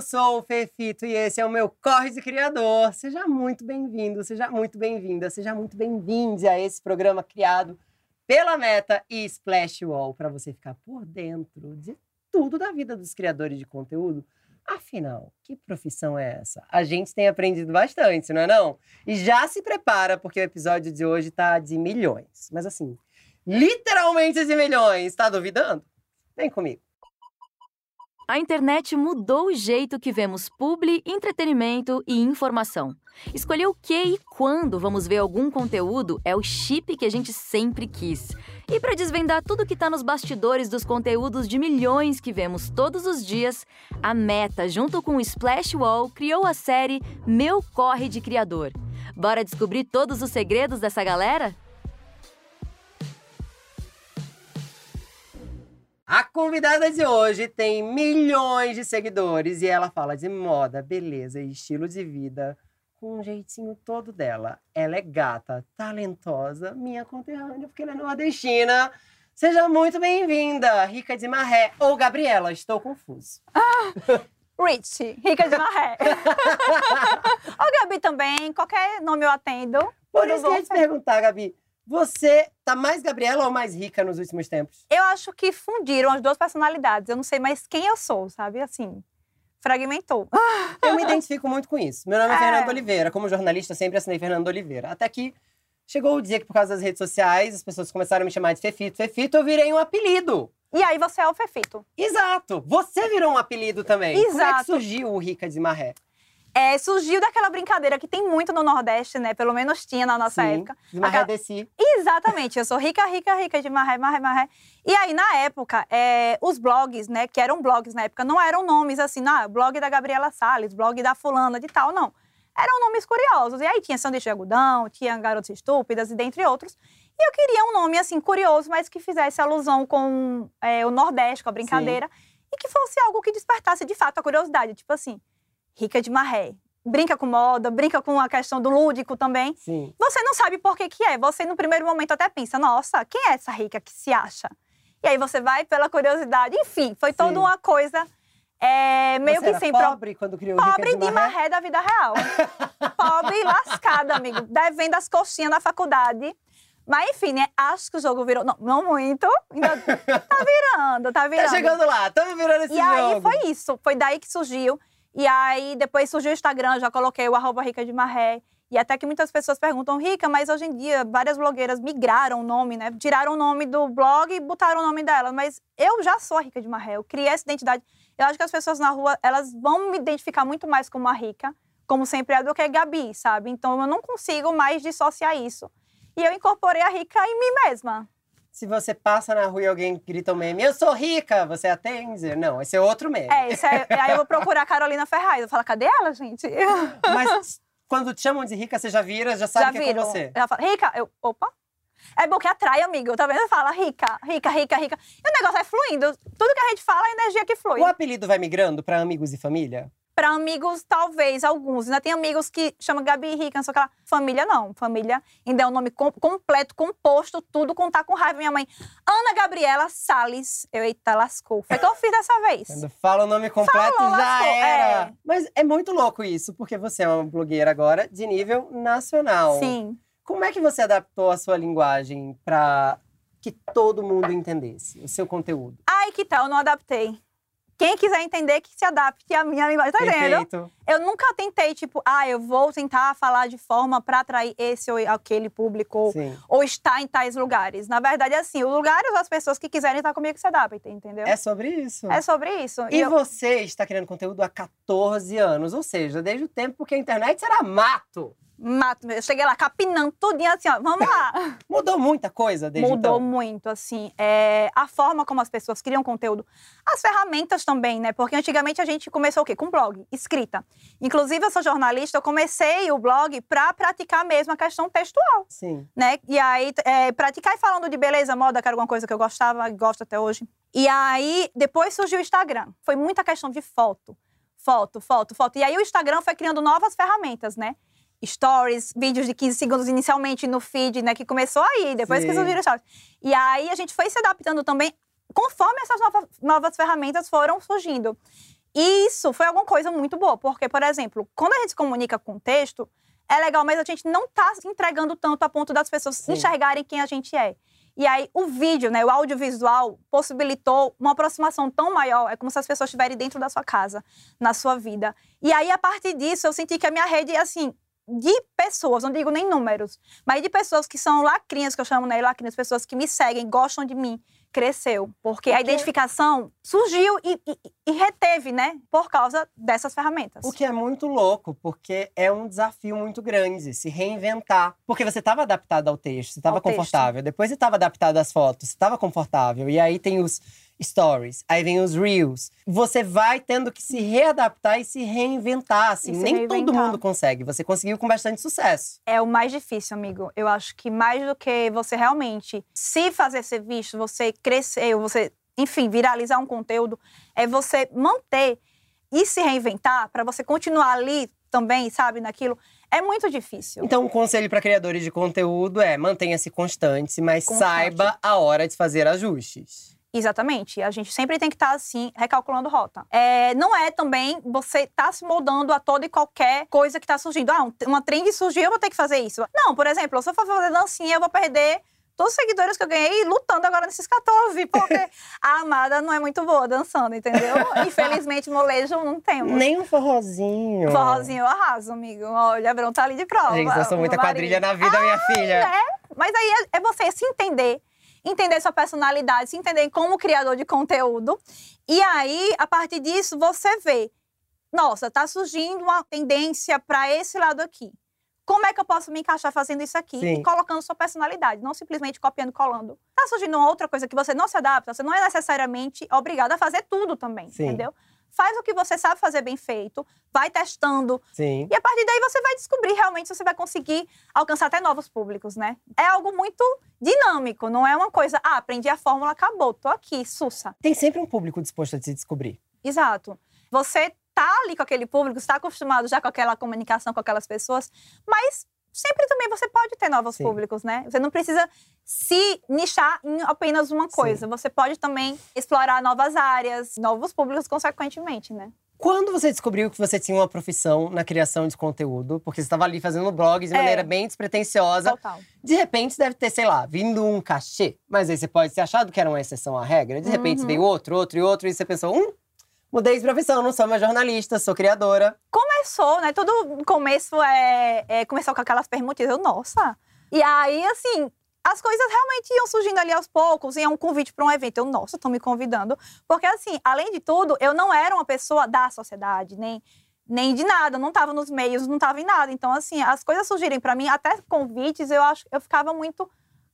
eu sou o Fefito e esse é o meu Corre de Criador. Seja muito bem-vindo, seja muito bem-vinda, seja muito bem-vinde a esse programa criado pela Meta e Splash Wall para você ficar por dentro de tudo da vida dos criadores de conteúdo. Afinal, que profissão é essa? A gente tem aprendido bastante, não é não? E já se prepara porque o episódio de hoje tá de milhões. Mas assim, literalmente de milhões. Tá duvidando? Vem comigo. A internet mudou o jeito que vemos publi, entretenimento e informação. Escolher o que e quando vamos ver algum conteúdo é o chip que a gente sempre quis. E para desvendar tudo que está nos bastidores dos conteúdos de milhões que vemos todos os dias, a Meta, junto com o Splash Wall, criou a série Meu Corre de Criador. Bora descobrir todos os segredos dessa galera? A convidada de hoje tem milhões de seguidores e ela fala de moda, beleza e estilo de vida com um jeitinho todo dela. Ela é gata, talentosa, minha conterrânea, porque ela é nordestina. Seja muito bem-vinda, Rica de Marré ou Gabriela, estou confuso. Ah, Rich, Rica de Marré. ou Gabi também, qualquer nome eu atendo. Por isso que eu ia te perguntar, Gabi. Você tá mais Gabriela ou mais rica nos últimos tempos? Eu acho que fundiram as duas personalidades. Eu não sei mais quem eu sou, sabe? Assim, fragmentou. Eu me identifico muito com isso. Meu nome é, é Fernando Oliveira. Como jornalista, sempre assinei Fernando Oliveira. Até que chegou o dia que, por causa das redes sociais, as pessoas começaram a me chamar de Fefito. Fefito, eu virei um apelido. E aí você é o Fefito. Exato. Você virou um apelido também. Exato. Como é que surgiu o Rica de Marré? É, surgiu daquela brincadeira que tem muito no Nordeste, né? Pelo menos tinha na nossa Sim, época. De marré Aquela... Exatamente. Eu sou rica, rica, rica de marré, marré, marré. E aí, na época, é, os blogs, né? Que eram blogs na época, não eram nomes assim, ah, blog da Gabriela Salles, blog da fulana de tal, não. Eram nomes curiosos. E aí tinha Sanduíche de Algodão, tinha Garotas Estúpidas, e dentre outros. E eu queria um nome, assim, curioso, mas que fizesse alusão com é, o Nordeste, com a brincadeira. Sim. E que fosse algo que despertasse, de fato, a curiosidade. Tipo assim, rica de marré brinca com moda, brinca com a questão do lúdico também. Sim. Você não sabe por que que é. Você, no primeiro momento, até pensa, nossa, quem é essa rica que se acha? E aí você vai pela curiosidade. Enfim, foi Sim. toda uma coisa é, meio você que sem pobre quando criou Pobre de, de marré da vida real. pobre e lascada, amigo. Devendo as coxinhas na faculdade. Mas enfim, né? Acho que o jogo virou. Não, não muito. Ainda tá virando, tá virando. Tá chegando lá, estamos virando esse e jogo. E aí foi isso. Foi daí que surgiu. E aí depois surgiu o Instagram, já coloquei o arroba Rica de Marré. E até que muitas pessoas perguntam, Rica, mas hoje em dia várias blogueiras migraram o nome, né? Tiraram o nome do blog e botaram o nome dela. Mas eu já sou a Rica de Marré, eu criei essa identidade. Eu acho que as pessoas na rua, elas vão me identificar muito mais como a Rica, como sempre é, do que a Gabi, sabe? Então eu não consigo mais dissociar isso. E eu incorporei a Rica em mim mesma. Se você passa na rua e alguém grita um meme, eu sou rica, você atende? Não, esse é outro meme. É, isso é, aí eu vou procurar a Carolina Ferraz. Eu falo, cadê ela, gente? Mas quando te chamam de rica, você já vira, já sabe já que é com você. Ela fala, rica, eu, opa. É bom que atrai, amigo. Tá vendo? Fala rica, rica, rica, rica. E o negócio é fluindo. Tudo que a gente fala é energia que flui. O apelido vai migrando para amigos e família? Para amigos, talvez, alguns. Ainda tem amigos que chamam Gabi Rica, não sei o que lá. Família, não. Família ainda é um nome com, completo, composto, tudo com tá com raiva. Minha mãe, Ana Gabriela Salles. Eu, eita, lascou. Foi que eu fiz dessa vez. Quando fala o nome completo, Falou, já lascou. era. É. Mas é muito louco isso, porque você é uma blogueira agora de nível nacional. Sim. Como é que você adaptou a sua linguagem para que todo mundo entendesse o seu conteúdo? Ai, que tal? Eu não adaptei. Quem quiser entender, que se adapte à minha linguagem. Tá entendendo? Eu nunca tentei, tipo, ah, eu vou tentar falar de forma para atrair esse ou aquele público, Sim. ou estar em tais lugares. Na verdade, é assim, o lugar é as pessoas que quiserem estar comigo que se adaptem, entendeu? É sobre isso. É sobre isso. E, e eu... você está criando conteúdo há 14 anos, ou seja, desde o tempo que a internet era mato mato. Eu cheguei lá capinando tudinho assim, ó, vamos lá. Mudou muita coisa desde Mudou então? muito, assim. É, a forma como as pessoas criam conteúdo. As ferramentas também, né? Porque antigamente a gente começou o quê? Com blog, escrita. Inclusive, eu sou jornalista, eu comecei o blog para praticar mesmo a questão textual. Sim. Né? E aí, é, praticar e falando de beleza, moda, que era alguma coisa que eu gostava e gosto até hoje. E aí, depois surgiu o Instagram. Foi muita questão de foto. Foto, foto, foto. E aí o Instagram foi criando novas ferramentas, né? Stories, vídeos de 15 segundos inicialmente no feed, né? Que começou aí, depois Sim. que surgiram stories. E aí a gente foi se adaptando também conforme essas novas, novas ferramentas foram surgindo. E isso foi alguma coisa muito boa, porque, por exemplo, quando a gente se comunica com texto, é legal, mas a gente não tá se entregando tanto a ponto das pessoas Sim. enxergarem quem a gente é. E aí, o vídeo, né, o audiovisual, possibilitou uma aproximação tão maior. É como se as pessoas estiverem dentro da sua casa, na sua vida. E aí, a partir disso, eu senti que a minha rede, assim, de pessoas, não digo nem números, mas de pessoas que são lacrinhas, que eu chamo, né, lacrinhas, pessoas que me seguem, gostam de mim, cresceu. Porque a Porque- identificação surgiu e, e- e reteve, né, por causa dessas ferramentas. O que é muito louco, porque é um desafio muito grande se reinventar. Porque você estava adaptado ao texto, você estava Ao texto. confortável. Depois você estava adaptado às fotos, você estava confortável. E aí tem os stories, aí vem os reels. Você vai tendo que se readaptar e se reinventar, assim. E Nem todo reinventar. mundo consegue. Você conseguiu com bastante sucesso. É o mais difícil, amigo. Eu acho que mais do que você realmente se fazer ser visto, você crescer, você, enfim, viralizar um conteúdo, é você manter e se reinventar para você continuar ali também, sabe, naquilo. É muito difícil. Então, um conselho para criadores de conteúdo é mantenha-se constante, mas Constante. saiba a hora de fazer ajustes. Exatamente. A gente sempre tem que estar, assim, recalculando rota. É, não é também você estar se moldando a toda e qualquer coisa que está surgindo. Ah, um- uma trend surgiu, eu vou ter que fazer isso. Não, por exemplo, se eu for fazer dancinha, eu vou perder todos os seguidores que eu ganhei lutando agora nesses 14, porque a amada não é muito boa dançando, entendeu? Infelizmente, molejo não temos. Nem um forrozinho. Forrozinho eu arraso, amigo. Olha, Verão tá ali de prova. Gente, eu sou muita quadrilha na vida, minha filha. Mas aí é, é você se entender, entender sua personalidade, se entender como criador de conteúdo. E aí, a partir disso, você vê, nossa, tá surgindo uma tendência para esse lado aqui. Como é que eu posso me encaixar fazendo isso aqui Sim. e colocando sua personalidade, não simplesmente copiando e colando. Tá surgindo uma outra coisa que você não se adapta, você não é necessariamente obrigado a fazer tudo também, Sim. entendeu? Faz o que você sabe fazer bem feito, vai testando, Sim. e a partir daí você vai descobrir realmente se você vai conseguir alcançar até novos públicos, né? É algo muito dinâmico, não é uma coisa, ah, aprendi a fórmula, acabou, tô aqui, sussa. Tem sempre um público disposto a se descobrir. Exato. Você tá ali com aquele público, está acostumado já com aquela comunicação com aquelas pessoas, mas sempre também você pode ter novos Sim. públicos, né? Você não precisa se nichar em apenas uma coisa. Você pode também explorar novas áreas, novos públicos, consequentemente, né? Quando você descobriu que você tinha uma profissão na criação de conteúdo, porque você estava ali fazendo blogs de É. maneira bem despretensiosa, Total. de repente deve ter, sei lá, vindo um cachê, mas aí você pode ter achado que era uma exceção à regra, de repente Uhum. veio outro, outro e outro, e você pensou, hum, mudei de profissão, não sou mais jornalista, sou criadora. começou, né? Todo começo é, é começou com aquelas perguntinhas, eu, nossa. E aí, assim, as coisas realmente iam surgindo ali aos poucos, ia um convite para um evento. Eu, nossa, estão me convidando. Porque, assim, além de tudo, eu não era uma pessoa da sociedade, nem, nem de nada, não estava nos meios, não estava em nada. Então, assim, as coisas surgirem para mim, até convites, eu acho, eu ficava muito.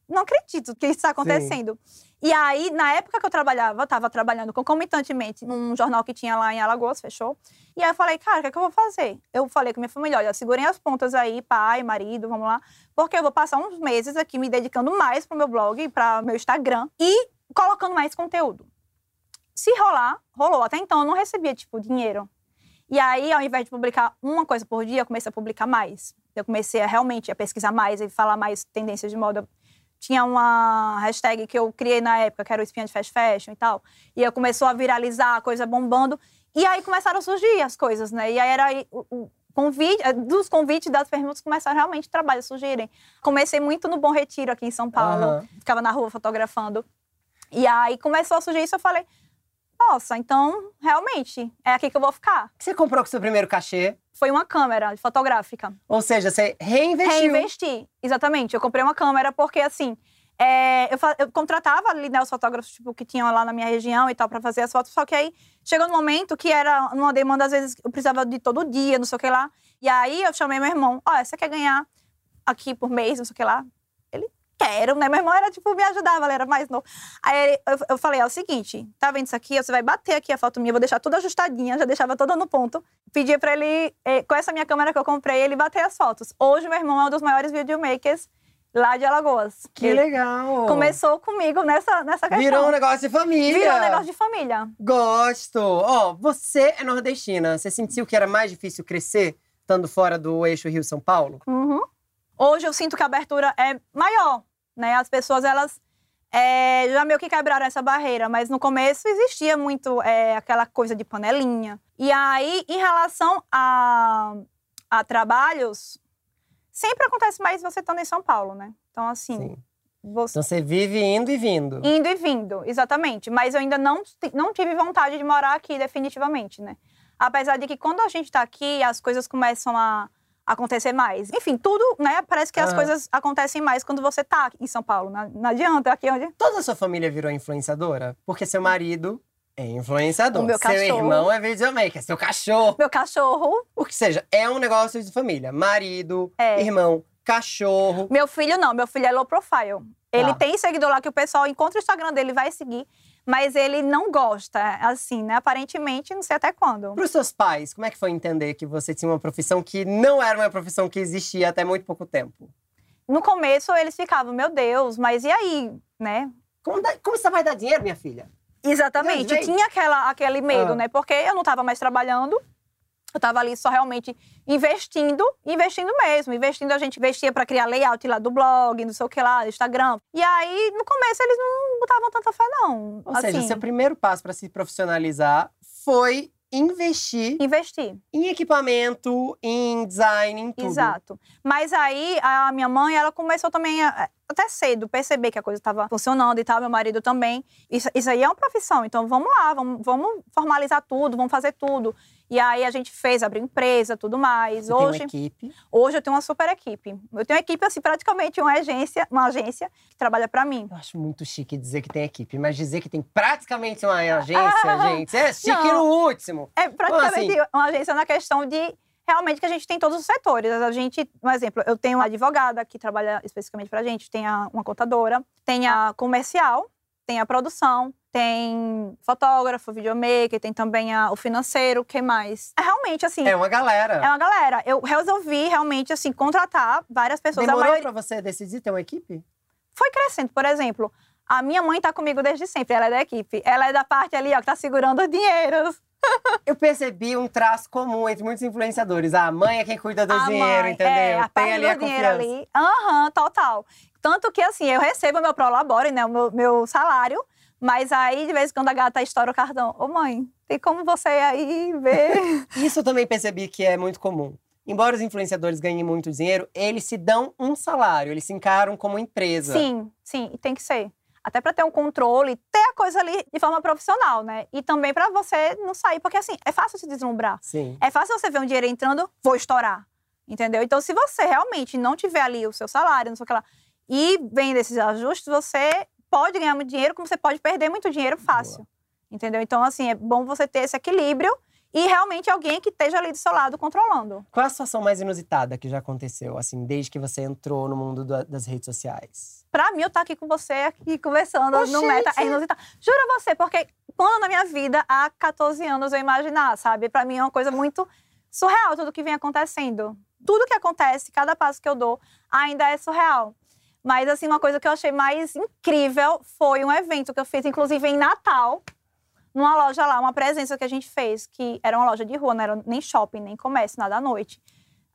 Não acredito que isso está acontecendo. E aí, na época que eu trabalhava, eu estava trabalhando concomitantemente num jornal que tinha lá em Alagoas, fechou. E aí eu falei, cara, o que, é que eu vou fazer? Eu falei com minha família, olha, segurem as pontas aí, pai, marido, vamos lá. Porque eu vou passar uns meses aqui me dedicando mais pro meu blog, para meu Instagram e colocando mais conteúdo. Se rolar, rolou. Até então eu não recebia, tipo, dinheiro. E aí, ao invés de publicar uma coisa por dia, eu comecei a publicar mais. Eu comecei a realmente a pesquisar mais e falar mais tendências de moda. Tinha uma hashtag que eu criei na época, que era o Espinha de Fast Fashion e tal. E aí começou a viralizar, a coisa bombando. E aí começaram a surgir as coisas, né? E aí era o, convite, eh, dos convites das perguntas começaram realmente trabalhos a surgirem. Comecei muito no Bom Retiro aqui em São Paulo. Aham. Ficava na rua fotografando. E aí começou a surgir isso, eu falei, nossa, então realmente é aqui que eu vou ficar. Você comprou com seu primeiro cachê, Foi uma câmera fotográfica. ou seja, você reinvestiu. Reinvesti, exatamente. Eu comprei uma câmera porque, assim, é, eu, eu contratava ali, né, os fotógrafos tipo, que tinham lá na minha região e tal, pra fazer as fotos. Só que aí chegou no momento que era uma demanda, às vezes, eu precisava de todo dia, não sei o que lá. E aí eu chamei meu irmão: Olha, você quer ganhar aqui por mês, não sei o que lá? Quero, né? Meu irmão era, tipo, me ajudava, ele era mais novo. Aí eu, eu falei: É o seguinte, tá vendo isso aqui? Você vai bater aqui a foto minha, vou deixar tudo ajustadinha, já deixava toda no ponto. Pedi pra ele, eh, com essa minha câmera que eu comprei, ele bater as fotos. Hoje, meu irmão é um dos maiores videomakers lá de Alagoas. Que Ele legal. Começou comigo nessa, nessa questão. Virou um negócio de família. Virou um negócio de família. Gosto. Ó, você é nordestina. Você sentiu que era mais difícil crescer estando fora do eixo Rio-São Paulo? Uhum. Hoje eu sinto que a abertura é maior, né? As pessoas, elas é, já meio que quebraram essa barreira, mas no começo existia muito é, aquela coisa de panelinha. E aí, em relação a, a trabalhos, sempre acontece mais você estando em São Paulo, né? Então, assim. Sim. Você... Então você vive indo e vindo. Indo e vindo, exatamente. Mas eu ainda não, não tive vontade de morar aqui, definitivamente, né? Apesar de que quando a gente tá aqui, as coisas começam a acontecer mais. Enfim, tudo, né? Parece que as Aham. coisas acontecem mais quando você tá em São Paulo. Não, não adianta, aqui onde. Toda a sua família virou influenciadora? Porque seu marido é influenciador. O meu seu cachorro. irmão é videomaker. Seu cachorro. Meu cachorro, O que seja, é um negócio de família. Marido, É. irmão, cachorro. meu filho não, meu filho é low profile. Ele Tá. tem seguidor lá que o pessoal encontra o Instagram dele, vai seguir, mas ele não gosta, assim, né? Aparentemente, não sei até quando. Para os seus pais, como é que foi entender que você tinha uma profissão que não era uma profissão que existia até muito pouco tempo? No começo, eles ficavam, meu Deus, mas e aí, né? Como, dá- como você vai dar dinheiro, minha filha? Exatamente. Tinha aquela, aquele medo, Ah. né? Porque eu não estava mais trabalhando. Eu estava ali só realmente investindo, investindo mesmo. Investindo, a gente investia para criar layout lá do blog, não sei o que lá, do Instagram. E aí, no começo, eles não botavam tanta fé, não. Ou seja, assim, seu primeiro passo para se profissionalizar foi investir investir. em equipamento, em design, em tudo. Exato. Mas aí, a minha mãe, ela começou também, a- até cedo, perceber que a coisa estava funcionando e tal, meu marido também. Isso, isso aí é uma profissão, então vamos lá, vamos, vamos formalizar tudo, vamos fazer tudo. E aí a gente fez, abriu empresa, tudo mais. Você tem Hoje, uma equipe. hoje eu tenho uma super equipe. Eu tenho uma equipe, assim, praticamente uma agência, uma agência que trabalha para mim. Eu acho muito chique dizer que tem equipe, mas dizer que tem praticamente uma agência, gente, é chique Não. no último. É praticamente assim? uma agência na questão de realmente que a gente tem todos os setores. A gente, um exemplo, eu tenho uma advogada que trabalha especificamente pra gente, tem a- uma contadora, tem a comercial, tem a produção, tem fotógrafo, videomaker, tem também a- o financeiro, o que mais? É realmente assim, É uma galera. é uma galera. Eu resolvi realmente assim contratar várias pessoas. Demorou maioria pra você decidir ter uma equipe? foi crescendo, por exemplo. A minha mãe tá comigo desde sempre, ela é da equipe. Ela é da parte ali, ó, que tá segurando o dinheiro. Eu percebi um traço comum entre muitos influenciadores. A mãe é quem cuida do A dinheiro, mãe, entendeu? É, a Tem ali a dinheiro ali. Aham, total. Tanto que, assim, eu recebo meu prolabore, né, o meu, meu salário, mas aí, de vez em quando, a gata estoura o cartão. Ô, mãe, tem como você aí ver? Isso eu também percebi que é muito comum. Embora os influenciadores ganhem muito dinheiro, eles se dão um salário, eles se encaram como empresa. sim, sim, e tem que ser. Até pra ter um controle, ter a coisa ali de forma profissional, né? E também pra você não sair, porque, assim, é fácil se deslumbrar. Sim. É fácil você ver um dinheiro entrando, vou estourar. Entendeu? Então, se você realmente não tiver ali o seu salário, não sei o que lá, e vem desses ajustes, você pode ganhar muito dinheiro, como você pode perder muito dinheiro fácil. Entendeu? Então, assim, é bom você ter esse equilíbrio e realmente alguém que esteja ali do seu lado controlando. Qual é a situação mais inusitada que já aconteceu, assim, desde que você entrou no mundo da- das redes sociais? Pra mim, eu estar aqui com você, aqui conversando Ô, no Meta, é inusitado. Juro a você, porque quando na minha vida, há 14 anos, eu imaginar, sabe? Pra mim é uma coisa muito surreal tudo que vem acontecendo. Tudo que acontece, cada passo que eu dou, ainda é surreal. Mas, assim, uma coisa que eu achei mais incrível foi um evento que eu fiz, inclusive em Natal, numa loja lá, uma presença que a gente fez, que era uma loja de rua, não era nem shopping, nem comércio, nada à noite.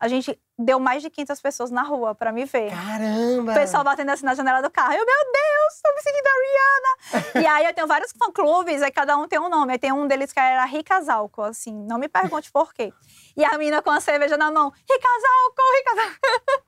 A gente deu mais de 500 pessoas na rua pra me ver. Caramba! O pessoal batendo assim na janela do carro. Eu, meu Deus, tô me sentindo a Rihanna. e aí eu tenho vários fã-clubes, aí cada um tem um nome. Aí tem um deles que era Ricazalco, assim. Não me pergunte por quê. E a menina com a cerveja na mão. Ricazalco, Ricazalco.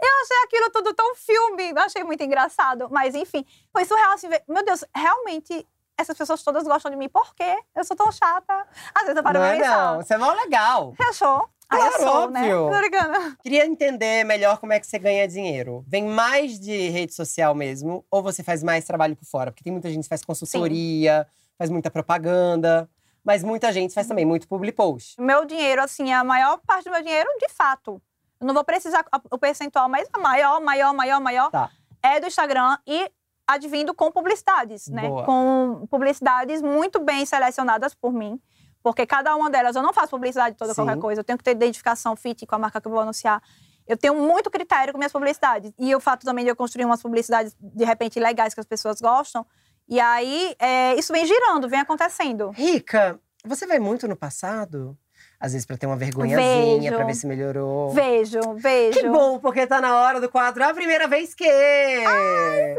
eu achei aquilo tudo tão filme. Eu achei muito engraçado. Mas, enfim, foi surreal, assim. ver- Meu Deus, realmente... Essas pessoas todas gostam de mim. Por quê? Eu sou tão chata. Às vezes eu paro não pra é pensar. não, você é mó legal. Você achou? Ah, eu Claro, sou, né? óbvio. Brincando. Queria entender melhor como é que você ganha dinheiro. Vem mais de rede social mesmo, ou você faz mais trabalho por fora? Porque tem muita gente que faz consultoria, faz muita propaganda, mas muita gente faz também muito public post. meu dinheiro, assim, a maior parte do meu dinheiro, de fato. Eu não vou precisar o percentual, mas a maior, maior, maior, maior Tá. é do Instagram e advindo com publicidades, né? Boa. Com publicidades muito bem selecionadas por mim. Porque cada uma delas, eu não faço publicidade toda Sim. qualquer coisa. Eu tenho que ter identificação fit com a marca que eu vou anunciar. Eu tenho muito critério com minhas publicidades. E o fato também de eu construir umas publicidades, de repente, legais que as pessoas gostam. E aí, é, isso vem girando, vem acontecendo. Rica, você vai muito no passado? Às vezes pra ter uma vergonhazinha, Vejo. pra ver se melhorou. Vejo, vejo. Que bom, porque tá na hora do quadro A Primeira Vez Que.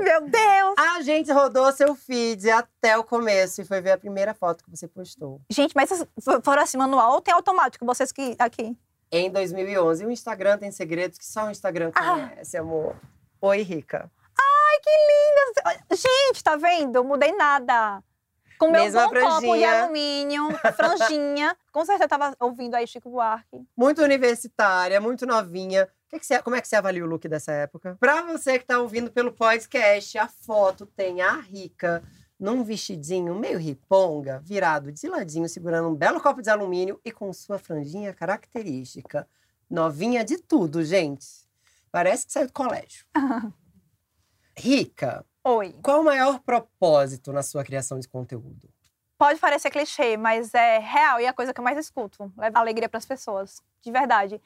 Meu Deus! A gente rodou seu feed até o começo e foi ver a primeira foto que você postou. Gente, mas foram assim manual ou tem automático? Vocês que aqui. Em 2011. O Instagram tem segredos que só o Instagram Ah. conhece, amor. Oi, Rica. Ai, que linda! Gente, tá vendo? Mudei nada. Com meu Mesma bom copo de franjinha. alumínio, franjinha. Com certeza tava ouvindo aí Chico Buarque. Muito universitária, muito novinha. Que que você- como é que você avalia o look dessa época? Pra você que tá ouvindo pelo podcast, a foto tem a Rica num vestidinho meio riponga, virado de ladinho, segurando um belo copo de alumínio e com sua franjinha característica. Novinha de tudo, gente. Parece que saiu do colégio. Rica, Oi. qual o maior propósito na sua criação de conteúdo? Pode parecer clichê, mas é real e é a coisa que eu mais escuto. Leva alegria pras pessoas. De verdade.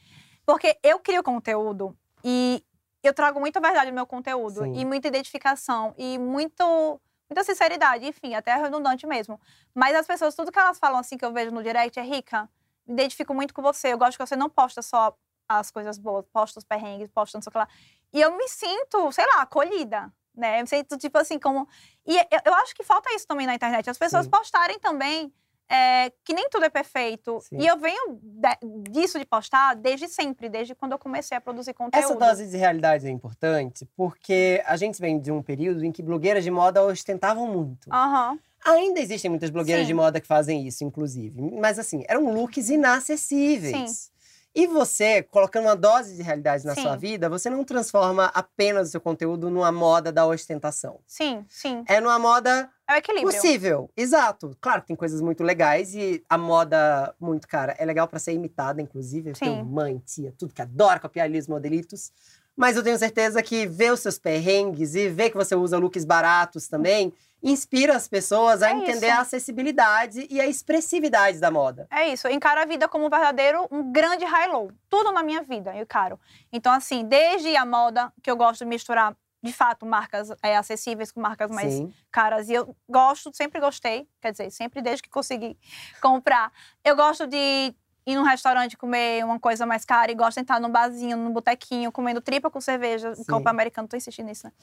Porque eu crio conteúdo e eu trago muita verdade no meu conteúdo. Sim. E muita identificação. E muito, muita sinceridade. Enfim, até redundante mesmo. Mas as pessoas, tudo que elas falam assim que eu vejo no direct é rica. Me identifico muito com você. Eu gosto que você não posta só as coisas boas, posta os perrengues, posta não sei o que lá. E eu me sinto, sei lá, acolhida. Né? Sinto, tipo assim, como. E eu, eu acho que falta isso também na internet. As pessoas Sim. postarem também é, que nem tudo é perfeito. Sim. E eu venho de- disso de postar desde sempre, desde quando eu comecei a produzir conteúdo. Essa dose de realidade é importante porque a gente vem de um período em que blogueiras de moda ostentavam muito. Aham. Ainda existem muitas blogueiras Sim. de moda que fazem isso, inclusive. Mas assim, eram looks inacessíveis. E você, colocando uma dose de realidade na Sim. sua vida, você não transforma apenas o seu conteúdo numa moda da ostentação. Sim, sim. É numa moda É o equilíbrio. possível. Exato. Claro tem coisas muito legais e a moda muito cara é legal pra ser imitada, inclusive. Eu tenho Sim. mãe, tia, tudo que adora copiar ali os modelitos. Mas eu tenho certeza que ver os seus perrengues e ver que você usa looks baratos também inspira as pessoas a É entender isso. a acessibilidade e a expressividade da moda. É isso, eu encaro a vida como um verdadeiro, um grande high-low. Tudo na minha vida eu encaro. Então, assim, desde a moda, que eu gosto de misturar, de fato, marcas é, acessíveis com marcas mais Sim. caras. E eu gosto, sempre gostei, quer dizer, sempre desde que consegui comprar. Eu gosto de ir num restaurante comer uma coisa mais cara e gosto de entrar num barzinho, num botequinho, comendo tripa com cerveja. Sim. O copo americano, tô insistindo nisso, né?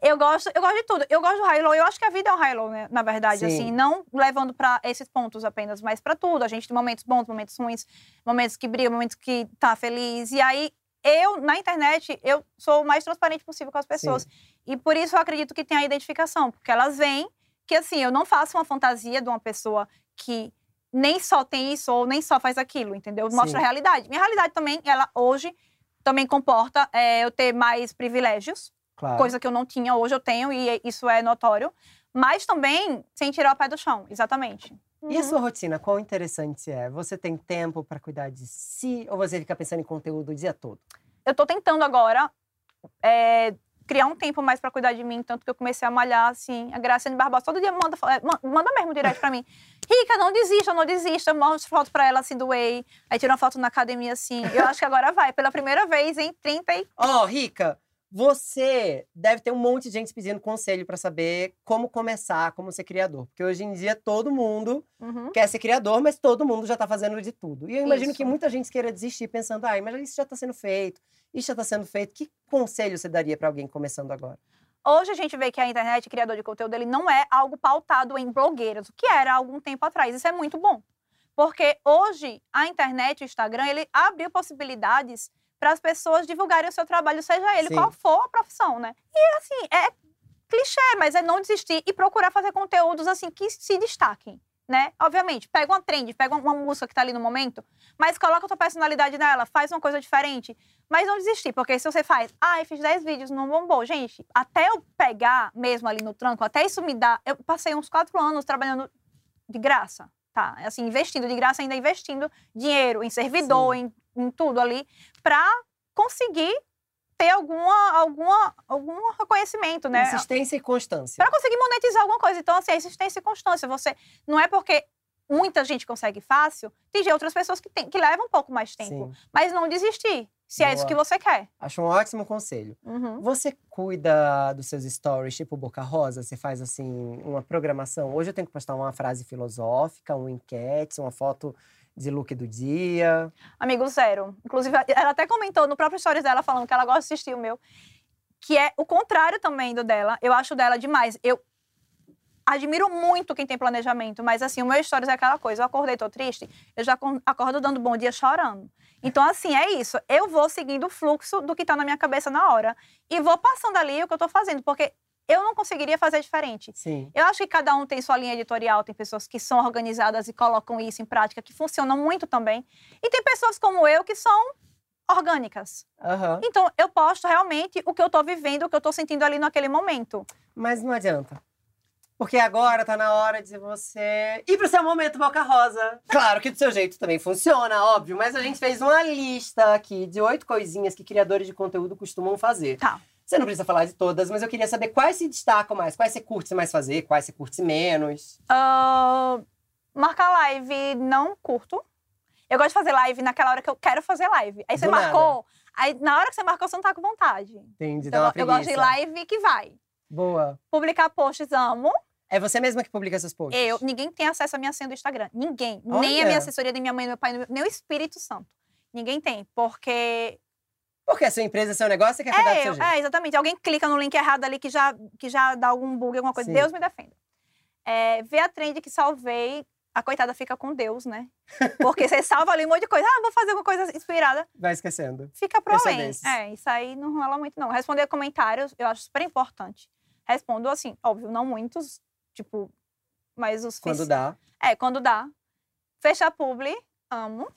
Eu gosto, eu gosto de tudo. Eu gosto do high-low. Eu acho que a vida é um high-low, né? Na verdade, Sim. assim. Não levando pra esses pontos apenas, mas pra tudo. A gente tem momentos bons, momentos ruins, momentos que briga, momentos que tá feliz. E aí, eu, na internet, eu sou o mais transparente possível com as pessoas. E por isso eu acredito que tem a identificação, porque elas veem que assim, eu não faço uma fantasia de uma pessoa que nem só tem isso ou nem só faz aquilo, entendeu? Eu mostro Sim. a realidade. Minha realidade também, ela hoje também comporta é, eu ter mais privilégios, Claro. coisa que eu não tinha, hoje eu tenho e isso é notório. Mas também sem tirar o pé do chão, exatamente. E a Uhum. sua rotina, qual interessante é? Você tem tempo pra cuidar de si ou você fica pensando em conteúdo o dia todo? eu tô tentando agora é, criar um tempo mais pra cuidar de mim, tanto que eu comecei a malhar, assim, a Graciane Barbosa todo dia manda, é, ma- manda mesmo direto pra mim. Rica, não desista, não desista. Eu mostro foto pra ela, assim, do whey. Aí tira uma foto na academia, assim. Eu acho que agora vai, pela primeira vez em 30 e... Ó, Rica, você deve ter um monte de gente pedindo conselho pra saber como começar, como ser criador. Porque hoje em dia todo mundo Uhum. quer ser criador, mas todo mundo já tá fazendo de tudo. E eu imagino Isso. que muita gente queira desistir pensando, ai, mas isso já tá sendo feito, isso já tá sendo feito. Que conselho você daria pra alguém começando agora? Hoje a gente vê que a internet, criador de conteúdo, ele não é algo pautado em blogueiras, o que era há algum tempo atrás. Isso é muito bom. Porque hoje a internet, o Instagram, ele abriu possibilidades para as pessoas divulgarem o seu trabalho, seja ele Sim. qual for a profissão, né? E assim, é clichê, mas é não desistir e procurar fazer conteúdos assim que se destaquem. Né? Obviamente, pega uma trend, pega uma música que tá ali no momento, mas coloca a tua personalidade nela, faz uma coisa diferente. Mas não desistir, porque se você faz, ah, eu fiz 10 vídeos, não bombou. Gente, até eu pegar mesmo ali no tranco, até isso me dá. Eu passei uns quatro anos trabalhando de graça, tá? Assim, investindo de graça, ainda investindo dinheiro em servidor, em, em tudo ali, pra conseguir ter alguma, alguma, algum reconhecimento, né? Insistência e constância. Para conseguir monetizar alguma coisa. Então, assim, a existência e constância. Você não é porque muita gente consegue fácil, tem outras pessoas que, tem, que levam um pouco mais tempo. Sim, Mas não desistir, se é isso Boa. que você quer. acho um ótimo conselho. Uhum. Você cuida dos seus stories, tipo Boca Rosa? Você faz, assim, uma programação? Hoje eu tenho que postar uma frase filosófica, um enquete, uma foto de look do dia? Amigo zero. Inclusive, ela até comentou no próprio stories dela falando que ela gosta de assistir o meu. Que é o contrário também do dela. Eu acho dela demais. Eu admiro muito quem tem planejamento, mas assim, o meu stories é aquela coisa. Eu acordei, tô triste, eu já acor- acordo dando bom dia chorando. Então, assim, é isso. Eu vou seguindo o fluxo do que tá na minha cabeça na hora. E vou passando ali o que eu tô fazendo, porque eu não conseguiria fazer diferente. Sim. Eu acho que cada um tem sua linha editorial, tem pessoas que são organizadas e colocam isso em prática, que funcionam muito também. E tem pessoas como eu que são orgânicas. Aham. Então, eu posto realmente o que eu tô vivendo, o que eu tô sentindo ali naquele momento. Mas não adianta. Porque agora tá na hora de você ir pro seu momento Boca Rosa. Claro que do seu jeito também funciona, óbvio, mas a gente fez uma lista aqui de oito coisinhas que criadores de conteúdo costumam fazer. Tá. Você não precisa falar de todas, mas eu queria saber quais se destacam mais, quais você curte mais fazer, quais você curte menos. Ah, marcar live, não curto. Eu gosto de fazer live naquela hora que eu quero fazer live. Aí você Do nada. marcou, aí na hora que você marcou, você não tá com vontade. Entendi, Então, dá uma eu, eu gosto de live que vai. Boa. Publicar posts, amo. É você mesma que publica seus posts? Eu, ninguém tem acesso à minha senha do Instagram. Ninguém. Nem a Olha. minha assessoria, nem minha mãe, nem meu pai, nem o Espírito Santo. Ninguém tem. Porque. Porque a sua empresa, seu negócio, você quer cuidar do É, seu eu, jeito. é, exatamente. Alguém clica no link errado ali que já, que já dá algum bug, alguma coisa. Sim. Deus me defenda. É, ver a trend que salvei, a coitada fica com Deus, né? Porque você salva ali um monte de coisa. Ah, vou fazer uma coisa inspirada. Vai esquecendo. Fica pro além. É, isso aí não rola muito, não. Responder comentários, eu acho super importante. Respondo assim, óbvio, não muitos, tipo, mas os Quando fiz- dá. É, quando dá. Fechar publi, amo.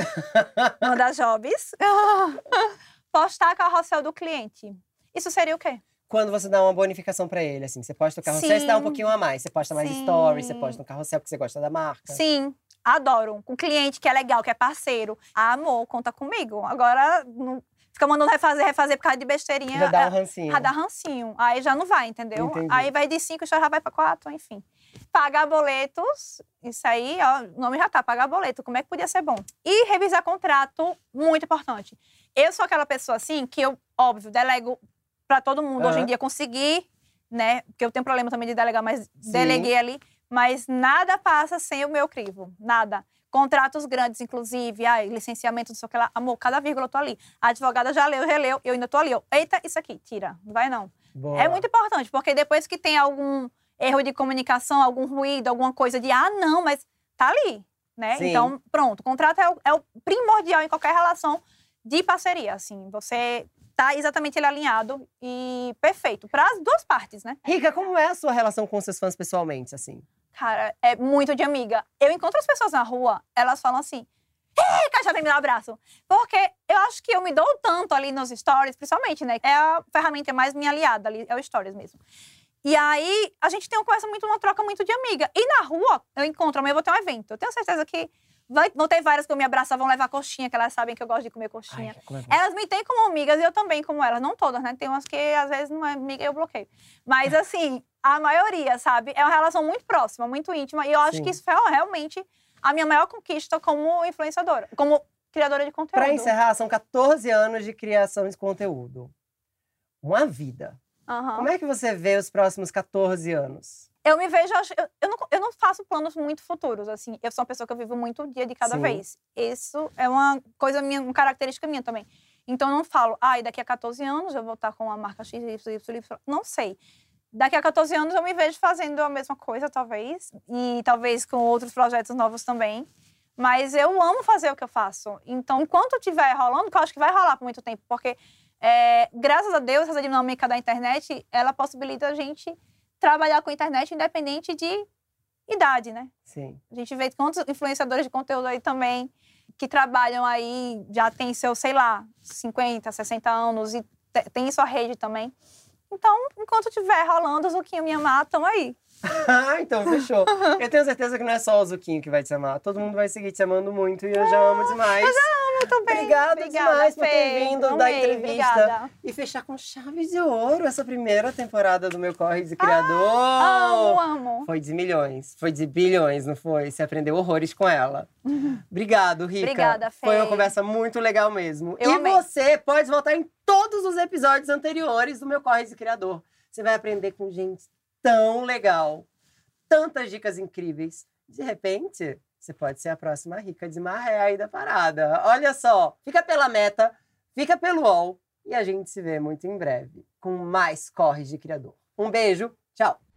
Mandar jobs. Postar carrossel do cliente. Isso seria o quê? Quando você dá uma bonificação pra ele, assim, você posta o carrossel, você dá um Sim. pouquinho a mais. Você posta mais Sim. stories, você posta um carrossel porque você gosta da marca. Sim, adoro. Com cliente que é legal, que é parceiro. Ah, amor, conta comigo. Agora, não... fica mandando refazer, refazer por causa de besteirinha. Já dá um é, rancinho. já dá rancinho. Aí já não vai, entendeu? Entendi. Aí vai de cinco, já vai pra quatro, enfim. Pagar boletos, isso aí, ó, o nome já tá, pagar boleto. Como é que podia ser bom? E revisar contrato, muito importante. Eu sou aquela pessoa, assim, que eu, óbvio, delego pra todo mundo hoje em dia conseguir, né? Porque eu tenho problema também de delegar, mas Sim. deleguei ali. Mas nada passa sem o meu crivo, nada. Contratos grandes, inclusive, ai, licenciamento, não sei o que lá. Amor, cada vírgula eu tô ali. A advogada já leu, releu, eu ainda tô ali. ó. Eita, isso aqui, tira. Não vai não. Boa. É muito importante, porque depois que tem algum erro de comunicação, algum ruído, alguma coisa de, ah, não, mas tá ali, né? Sim. Então, pronto. O contrato é o, é o primordial em qualquer relação de parceria, assim. Você tá exatamente ele alinhado e perfeito. Para as duas partes, né? Rica, como é a sua relação com seus fãs pessoalmente, assim? Cara, é muito de amiga. Eu encontro as pessoas na rua, elas falam assim, já vem me dar um abraço. Porque eu acho que eu me dou tanto ali nos stories, principalmente, né? É a ferramenta mais minha aliada ali, é o stories mesmo. E aí, a gente tem uma conversa muito, uma troca muito de amiga. E na rua, eu encontro, amanhã eu vou ter um evento. Eu tenho certeza que vão ter várias que vão me abraçar, vão levar coxinha, que elas sabem que eu gosto de comer coxinha. Ai, é. Elas me têm como amigas e eu também como elas. Não todas, né? Tem umas que às vezes não é amiga e eu bloqueio. Mas assim, a maioria, sabe? É uma relação muito próxima, muito íntima. E eu acho Sim. que isso foi realmente a minha maior conquista como influenciadora, como criadora de conteúdo. Pra encerrar, são 14 anos de criação de conteúdo. Uma vida. Aham. Como é que você vê os próximos 14 anos? Eu me vejo, eu, não, eu não faço planos muito futuros, assim. Eu sou uma pessoa que eu vivo muito o dia de cada Sim. vez. Isso é uma coisa minha, uma característica minha também. Então eu não falo, ai, daqui a 14 anos eu vou estar com a marca X, Y, Y. Não sei. Daqui a 14 anos eu me vejo fazendo a mesma coisa, talvez. E talvez com outros projetos novos também. Mas eu amo fazer o que eu faço. Então, enquanto estiver rolando, que eu acho que vai rolar por muito tempo, porque é, graças a Deus, essa dinâmica da internet, ela possibilita a gente trabalhar com a internet independente de idade, né? Sim. A gente vê quantos influenciadores de conteúdo aí também que trabalham aí, já tem seu, sei lá, 50, 60 anos e te- tem sua rede também. Então, enquanto estiver rolando, o Zuquinho me amar, tamo aí. Ah, então, fechou. Eu tenho certeza que não é só o Zuquinho que vai te amar. Todo mundo vai seguir te amando muito e eu já amo demais. Muito bem. Obrigada demais por ter Fê. vindo Amei, dar entrevista. Obrigada. E fechar com chave de ouro essa primeira temporada do meu Corre de Criador. Amo, amo. Foi de milhões, foi de bilhões, não foi? Você aprendeu horrores com ela. Obrigado, Rica. Obrigada, Fê. Foi uma conversa muito legal mesmo. Eu e amei. você pode voltar em todos os episódios anteriores do meu Corre de Criador. Você vai aprender com gente tão legal. Tantas dicas incríveis. De repente, você pode ser a próxima rica de maré aí da parada. Olha só, fica pela meta, fica pelo UOL e a gente se vê muito em breve com mais Corre de Criador. Um beijo, tchau!